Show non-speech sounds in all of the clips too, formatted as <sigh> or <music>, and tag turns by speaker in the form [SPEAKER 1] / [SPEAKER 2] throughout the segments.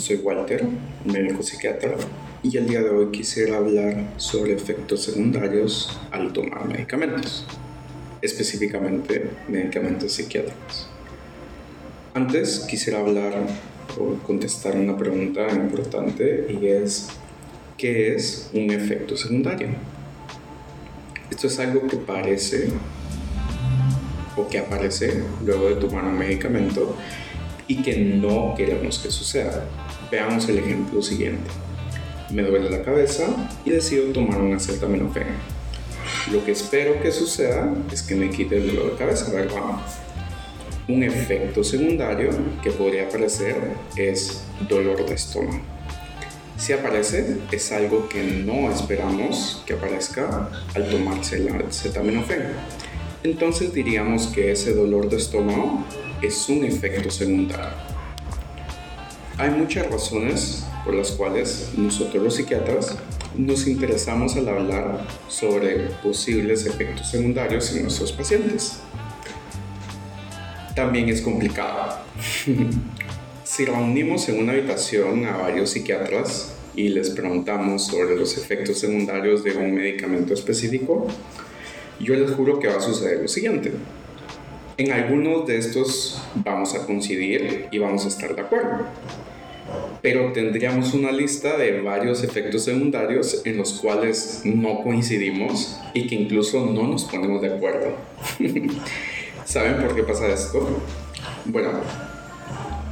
[SPEAKER 1] soy Walter, médico psiquiatra, y el día de hoy quisiera hablar sobre efectos secundarios al tomar medicamentos, específicamente medicamentos psiquiátricos. Antes quisiera hablar o contestar una pregunta importante y es, ¿qué es un efecto secundario? Esto es algo que parece o que aparece luego de tomar un medicamento y que no queremos que suceda. Veamos el ejemplo siguiente. Me duele la cabeza y decido tomar un acetaminofén. Lo que espero que suceda es que me quite el dolor de cabeza, ¿verdad? Un efecto secundario que podría aparecer es dolor de estómago. Si aparece, es algo que no esperamos que aparezca al tomarse el acetaminofén. Entonces diríamos que ese dolor de estómago es un efecto secundario. Hay muchas razones por las cuales nosotros los psiquiatras nos interesamos al hablar sobre posibles efectos secundarios en nuestros pacientes. También es complicado. <laughs> si reunimos en una habitación a varios psiquiatras y les preguntamos sobre los efectos secundarios de un medicamento específico, yo les juro que va a suceder lo siguiente. En algunos de estos vamos a coincidir y vamos a estar de acuerdo. Pero tendríamos una lista de varios efectos secundarios en los cuales no coincidimos y que incluso no nos ponemos de acuerdo. <laughs> ¿Saben por qué pasa esto? Bueno,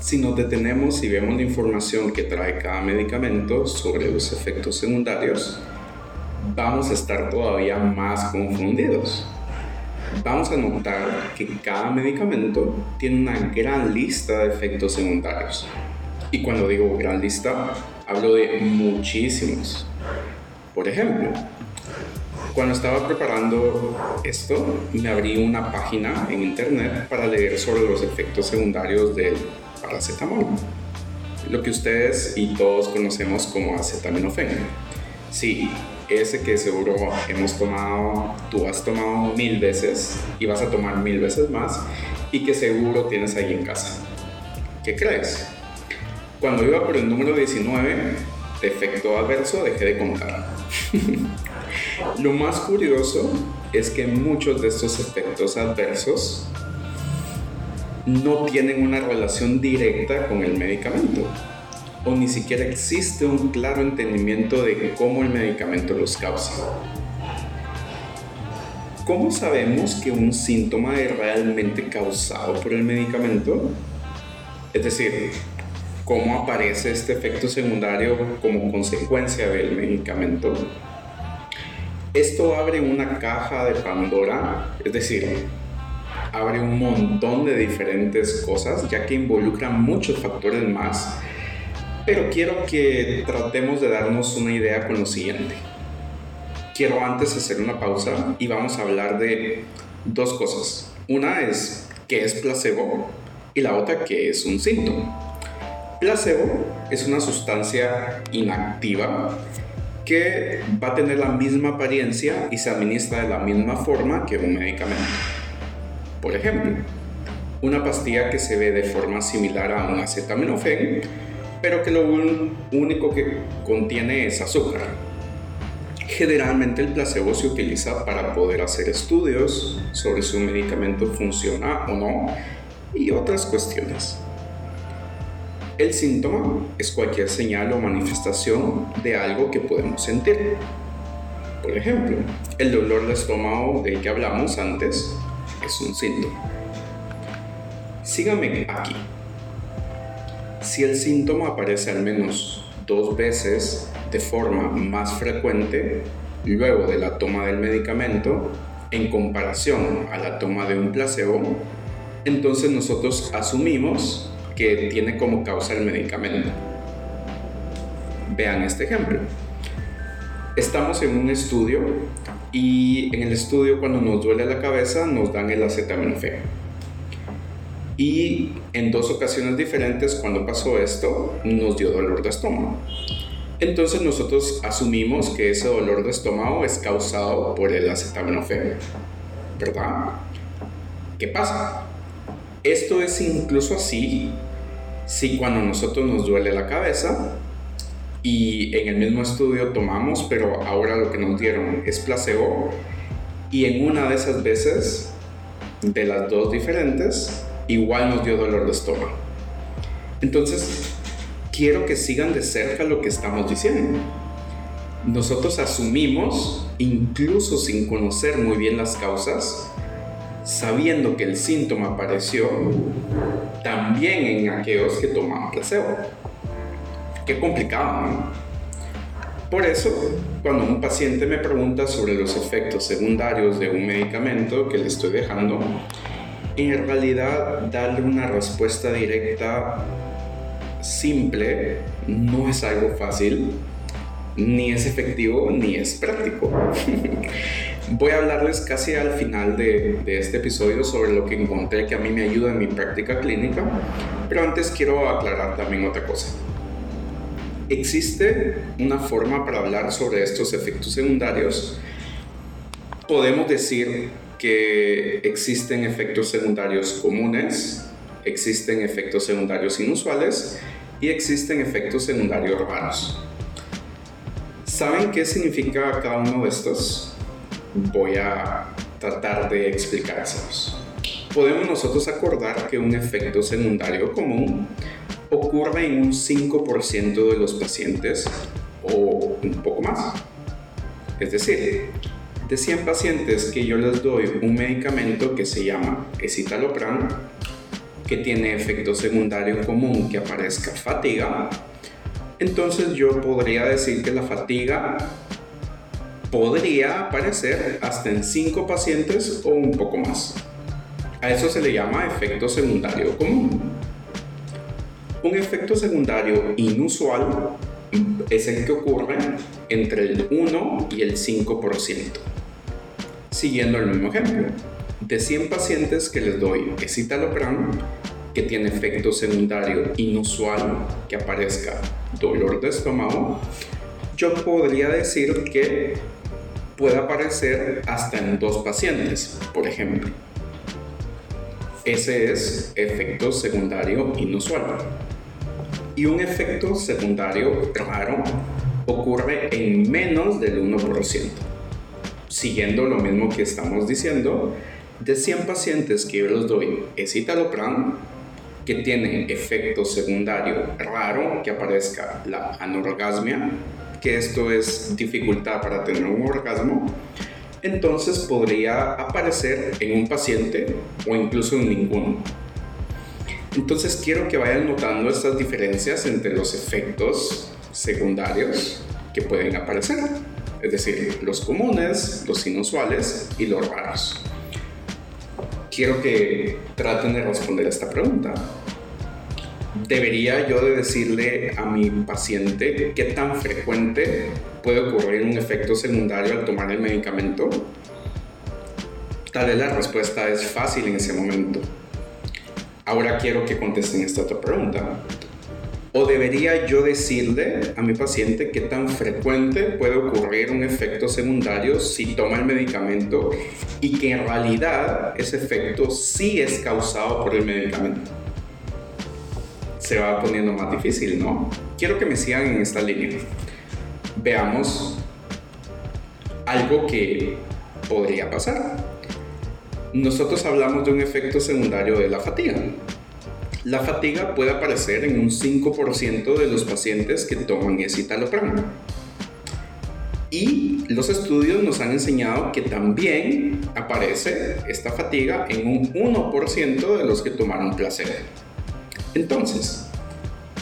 [SPEAKER 1] si nos detenemos y vemos la información que trae cada medicamento sobre los efectos secundarios, vamos a estar todavía más confundidos vamos a notar que cada medicamento tiene una gran lista de efectos secundarios. Y cuando digo gran lista, hablo de muchísimos. Por ejemplo, cuando estaba preparando esto, me abrí una página en internet para leer sobre los efectos secundarios del paracetamol, lo que ustedes y todos conocemos como acetaminofén. Sí, ese que seguro hemos tomado, tú has tomado mil veces y vas a tomar mil veces más y que seguro tienes ahí en casa. ¿Qué crees? Cuando iba por el número 19, efecto adverso, dejé de contar. <laughs> Lo más curioso es que muchos de estos efectos adversos no tienen una relación directa con el medicamento o ni siquiera existe un claro entendimiento de cómo el medicamento los causa. ¿Cómo sabemos que un síntoma es realmente causado por el medicamento? Es decir, ¿cómo aparece este efecto secundario como consecuencia del medicamento? Esto abre una caja de Pandora, es decir, abre un montón de diferentes cosas, ya que involucra muchos factores más pero quiero que tratemos de darnos una idea con lo siguiente. Quiero antes hacer una pausa y vamos a hablar de dos cosas. Una es qué es placebo y la otra qué es un síntoma. Placebo es una sustancia inactiva que va a tener la misma apariencia y se administra de la misma forma que un medicamento. Por ejemplo, una pastilla que se ve de forma similar a un acetaminofén pero que lo único que contiene es azúcar. Generalmente el placebo se utiliza para poder hacer estudios sobre si un medicamento funciona o no y otras cuestiones. El síntoma es cualquier señal o manifestación de algo que podemos sentir. Por ejemplo, el dolor de estómago del que hablamos antes es un síntoma. Sígame aquí. Si el síntoma aparece al menos dos veces de forma más frecuente luego de la toma del medicamento en comparación a la toma de un placebo, entonces nosotros asumimos que tiene como causa el medicamento. Vean este ejemplo. Estamos en un estudio y en el estudio cuando nos duele la cabeza nos dan el acetaminofén y en dos ocasiones diferentes cuando pasó esto nos dio dolor de estómago. Entonces nosotros asumimos que ese dolor de estómago es causado por el acetaminofén, ¿verdad? ¿Qué pasa? Esto es incluso así si cuando nosotros nos duele la cabeza y en el mismo estudio tomamos, pero ahora lo que nos dieron es placebo, y en una de esas veces, de las dos diferentes, igual nos dio dolor de estómago. Entonces, quiero que sigan de cerca lo que estamos diciendo. Nosotros asumimos, incluso sin conocer muy bien las causas, sabiendo que el síntoma apareció también en aquellos que tomaban placebo. Qué complicado, ¿no? Por eso, cuando un paciente me pregunta sobre los efectos secundarios de un medicamento que le estoy dejando, en realidad darle una respuesta directa simple no es algo fácil, ni es efectivo, ni es práctico. <laughs> Voy a hablarles casi al final de, de, este episodio sobre lo que encontré que a mí me ayuda en mi práctica clínica, pero antes quiero aclarar también otra cosa. Existe una forma para hablar sobre estos efectos secundarios. Podemos decir que existen efectos secundarios comunes, existen efectos secundarios inusuales y existen efectos secundarios raros. ¿Saben qué significa cada uno de estos? Voy a tratar de explicárselos. Podemos nosotros acordar que un efecto secundario común ocurre en un 5% de los pacientes o un poco más. Es decir, de 100 pacientes que yo les doy un medicamento que se llama escitalopram, que tiene efecto secundario común que aparezca fatiga, entonces yo podría decir que la fatiga podría aparecer hasta en 5 pacientes o un poco más. A eso se le llama efecto secundario común. Un efecto secundario inusual es el que ocurre entre el 1 y el 5%. Siguiendo el mismo ejemplo, de 100 pacientes que les doy escitalopram, que tiene efecto secundario inusual, que aparezca dolor de estómago, yo podría decir que puede aparecer hasta en dos pacientes, por ejemplo. Ese es efecto secundario inusual. Y un efecto secundario raro ocurre en menos del 1%. Siguiendo lo mismo que estamos diciendo, de 100 pacientes que yo les doy escitalopram, que tienen efecto secundario raro, que aparezca la anorgasmia, que esto es dificultad para tener un orgasmo, entonces podría aparecer en un paciente o incluso en ninguno. Entonces quiero que vayan notando estas diferencias entre los efectos secundarios que pueden aparecer, es decir, los comunes, los inusuales y los raros. Quiero que traten de responder esta pregunta debería yo de decirle a mi paciente qué tan frecuente puede ocurrir un efecto secundario al tomar el medicamento? Tal vez la respuesta es fácil en ese momento. Ahora quiero que contesten esta otra pregunta. ¿O debería yo decirle a mi paciente qué tan frecuente puede ocurrir un efecto secundario si toma el medicamento y que en realidad ese efecto sí es causado por el medicamento? Se va poniendo más difícil, ¿no? Quiero que me sigan en esta línea. Veamos algo que podría pasar. Nosotros hablamos de un efecto secundario de la fatiga. La fatiga puede aparecer en un 5% de los pacientes que toman escitalopram. Y los estudios nos han enseñado que también aparece esta fatiga en un 1% de los que tomaron placebo. Entonces,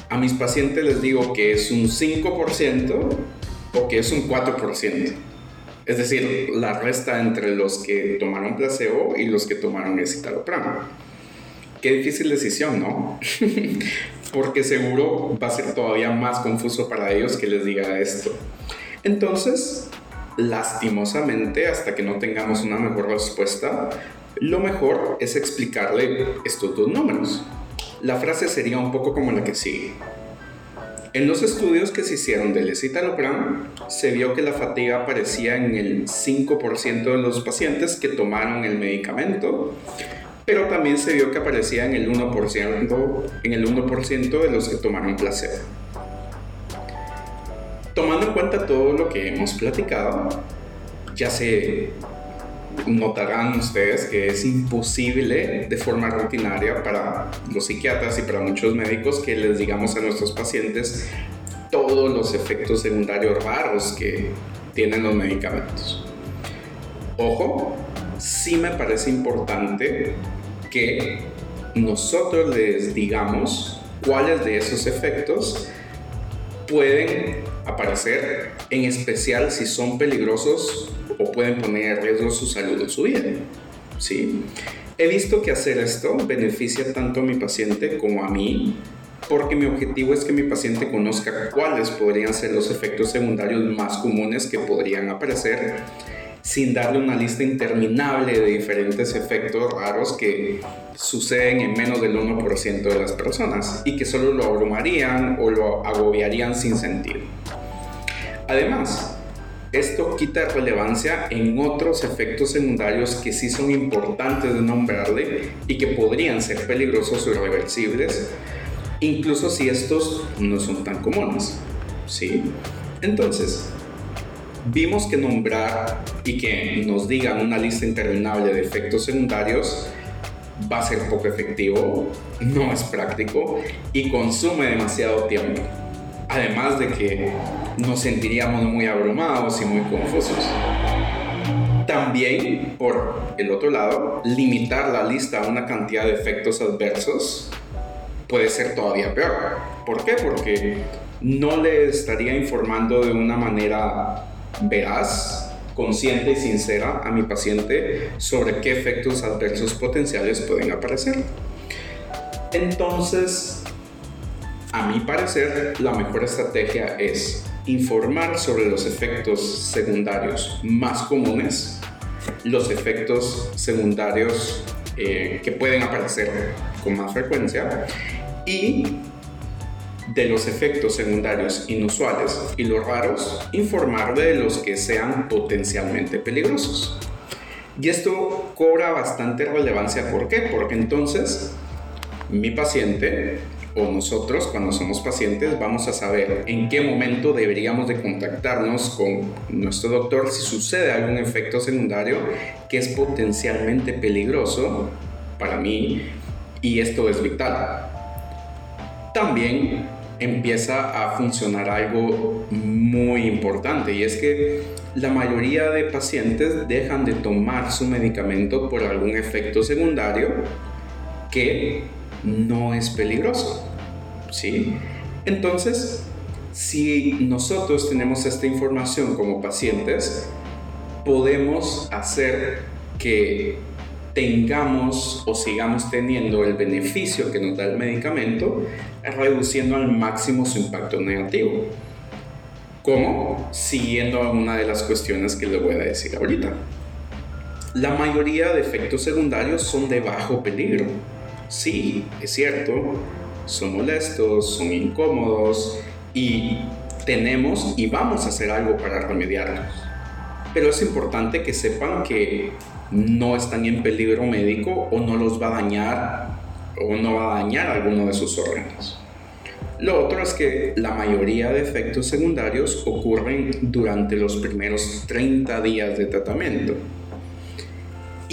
[SPEAKER 1] a mis pacientes les digo que es un 5% o que es un 4%. Es decir, la resta entre los que tomaron placebo y los que tomaron escitalopram. Qué difícil decisión, ¿no? <laughs> Porque seguro va a ser todavía más confuso para ellos que les diga esto. Entonces, lastimosamente, hasta que no tengamos una mejor respuesta, lo mejor es explicarle estos dos números. La frase sería un poco como la que sigue. En los estudios que se hicieron del escitalopram, se vio que la fatiga aparecía en el 5% de los pacientes que tomaron el medicamento, pero también se vio que aparecía en el 1%, en el 1% de los que tomaron placebo. Tomando en cuenta todo lo que hemos platicado, ya se notarán ustedes que es imposible de forma rutinaria para los psiquiatras y para muchos médicos que les digamos a nuestros pacientes todos los efectos secundarios raros que tienen los medicamentos. Ojo, sí me parece importante que nosotros les digamos cuáles de esos efectos pueden aparecer, en especial si son peligrosos o pueden poner en riesgo su salud o su vida. ¿sí? He visto que hacer esto beneficia tanto a mi paciente como a mí, porque mi objetivo es que mi paciente conozca cuáles podrían ser los efectos secundarios más comunes que podrían aparecer sin darle una lista interminable de diferentes efectos raros que suceden en menos del 1% de las personas y que solo lo abrumarían o lo agobiarían sin sentido. Además, esto quita relevancia en otros efectos secundarios que sí son importantes de nombrarle y que podrían ser peligrosos o irreversibles, incluso si estos no son tan comunes. ¿Sí? Entonces, vimos que nombrar y que nos digan una lista interminable de efectos secundarios va a ser poco efectivo, no es práctico y consume demasiado tiempo. Además de que nos sentiríamos muy abrumados y muy confusos. También, por el otro lado, limitar la lista a una cantidad de efectos adversos puede ser todavía peor. ¿Por qué? Porque no le estaría informando de una manera veraz, consciente y sincera a mi paciente sobre qué efectos adversos potenciales pueden aparecer. Entonces, a mi parecer, la mejor estrategia es informar sobre los efectos secundarios más comunes, los efectos secundarios eh, que pueden aparecer con más frecuencia y de los efectos secundarios inusuales y los raros, informar de los que sean potencialmente peligrosos. Y esto cobra bastante relevancia. ¿Por qué? Porque entonces mi paciente o nosotros cuando somos pacientes vamos a saber en qué momento deberíamos de contactarnos con nuestro doctor si sucede algún efecto secundario que es potencialmente peligroso para mí y esto es vital. También empieza a funcionar algo muy importante y es que la mayoría de pacientes dejan de tomar su medicamento por algún efecto secundario que no es peligroso. ¿Sí? Entonces, si nosotros tenemos esta información como pacientes, podemos hacer que tengamos o sigamos teniendo el beneficio que nos da el medicamento, reduciendo al máximo su impacto negativo. ¿Cómo? Siguiendo una de las cuestiones que les voy a decir ahorita. La mayoría de efectos secundarios son de bajo peligro. Sí, es cierto, son molestos, son incómodos y tenemos y vamos a hacer algo para remediarlos. Pero es importante que sepan que no están en peligro médico o no los va a dañar o no va a dañar alguno de sus órganos. Lo otro es que la mayoría de efectos secundarios ocurren durante los primeros 30 días de tratamiento.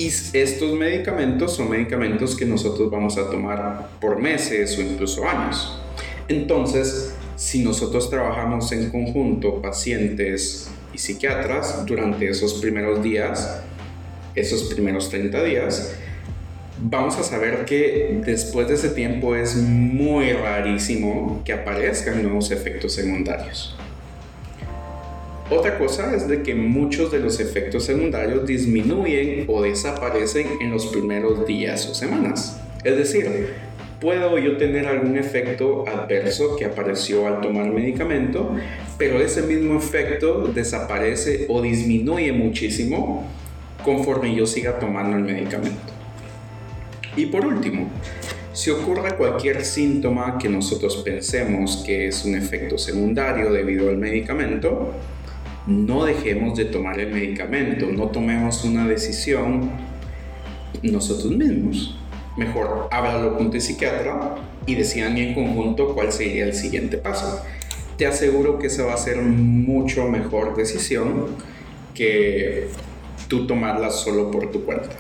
[SPEAKER 1] Y estos medicamentos son medicamentos que nosotros vamos a tomar por meses o incluso años. Entonces, si nosotros trabajamos en conjunto, pacientes y psiquiatras, durante esos primeros días, esos primeros 30 días, vamos a saber que después de ese tiempo es muy rarísimo que aparezcan nuevos efectos secundarios. Otra cosa es de que muchos de los efectos secundarios disminuyen o desaparecen en los primeros días o semanas. Es decir, puedo yo tener algún efecto adverso que apareció al tomar medicamento, pero ese mismo efecto desaparece o disminuye muchísimo conforme yo siga tomando el medicamento. Y por último, si ocurre cualquier síntoma que nosotros pensemos que es un efecto secundario debido al medicamento, no dejemos de tomar el medicamento, no tomemos una decisión nosotros mismos. mejor háblalo con tu psiquiatra y decidan en conjunto cuál sería el siguiente paso. Te aseguro que esa va a ser mucho mejor decisión que tú tomarla solo por tu cuenta.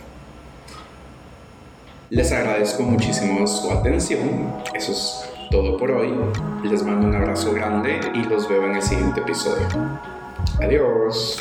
[SPEAKER 1] Les agradezco muchísimo su atención. Eso es todo por hoy. Les mando un abrazo grande y los veo en el siguiente episodio. Adiós.